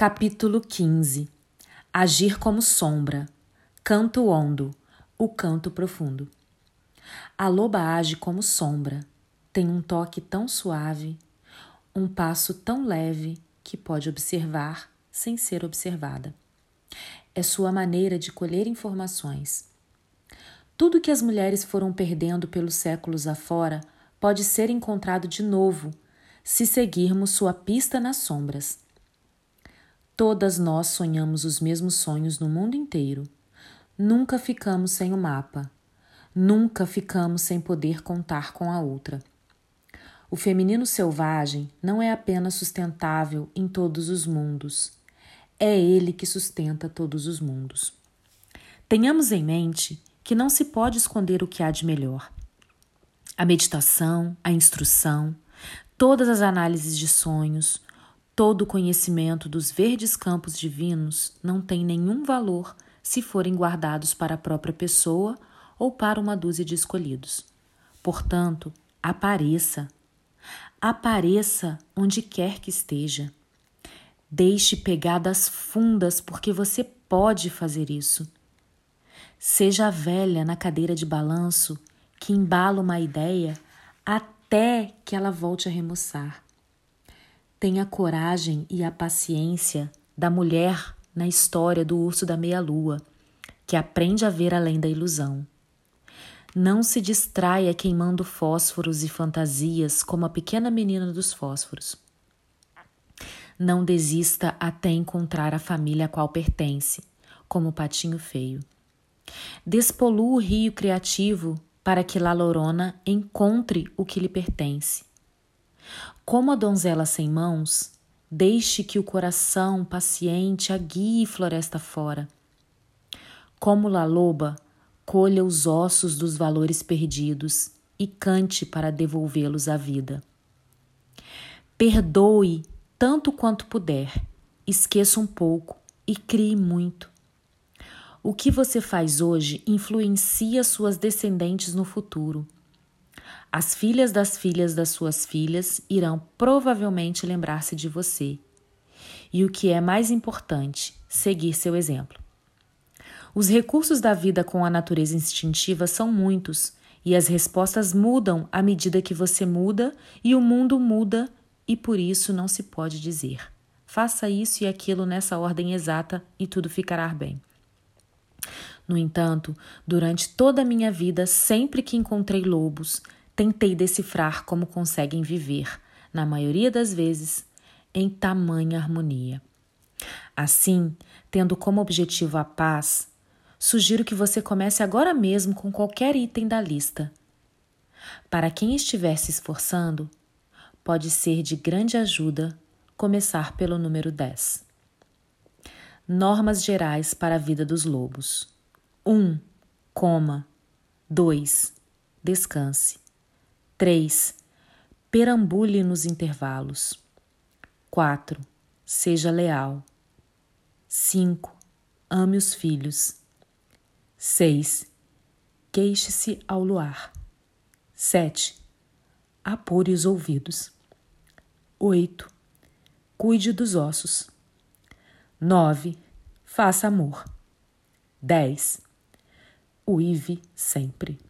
Capítulo 15 Agir como sombra. Canto hondo. O canto profundo. A loba age como sombra. Tem um toque tão suave, um passo tão leve que pode observar sem ser observada. É sua maneira de colher informações. Tudo que as mulheres foram perdendo pelos séculos afora pode ser encontrado de novo se seguirmos sua pista nas sombras. Todas nós sonhamos os mesmos sonhos no mundo inteiro. Nunca ficamos sem o mapa. Nunca ficamos sem poder contar com a outra. O feminino selvagem não é apenas sustentável em todos os mundos, é ele que sustenta todos os mundos. Tenhamos em mente que não se pode esconder o que há de melhor. A meditação, a instrução, todas as análises de sonhos, Todo o conhecimento dos verdes campos divinos não tem nenhum valor se forem guardados para a própria pessoa ou para uma dúzia de escolhidos. Portanto, apareça. Apareça onde quer que esteja. Deixe pegadas fundas, porque você pode fazer isso. Seja a velha na cadeira de balanço que embala uma ideia até que ela volte a remoçar. Tenha a coragem e a paciência da mulher na história do urso da meia-lua, que aprende a ver além da ilusão. Não se distraia queimando fósforos e fantasias como a pequena menina dos fósforos. Não desista até encontrar a família a qual pertence, como o patinho feio. Despolua o rio criativo para que La Lorona encontre o que lhe pertence. Como a donzela sem mãos, deixe que o coração paciente a guie floresta fora. Como la loba, colha os ossos dos valores perdidos e cante para devolvê-los à vida. Perdoe tanto quanto puder, esqueça um pouco e crie muito. O que você faz hoje influencia suas descendentes no futuro. As filhas das filhas das suas filhas irão provavelmente lembrar-se de você. E o que é mais importante, seguir seu exemplo. Os recursos da vida com a natureza instintiva são muitos e as respostas mudam à medida que você muda e o mundo muda, e por isso não se pode dizer: faça isso e aquilo nessa ordem exata e tudo ficará bem. No entanto, durante toda a minha vida, sempre que encontrei lobos, Tentei decifrar como conseguem viver, na maioria das vezes, em tamanha harmonia. Assim, tendo como objetivo a paz, sugiro que você comece agora mesmo com qualquer item da lista. Para quem estiver se esforçando, pode ser de grande ajuda começar pelo número 10. Normas gerais para a vida dos lobos. 1. Um, coma. 2. Descanse. 3. Perambule nos intervalos. 4. Seja leal. 5. Ame os filhos. 6. Queixe-se ao luar. 7. Apure os ouvidos. 8. Cuide dos ossos. 9. Faça amor. 10. Uive sempre.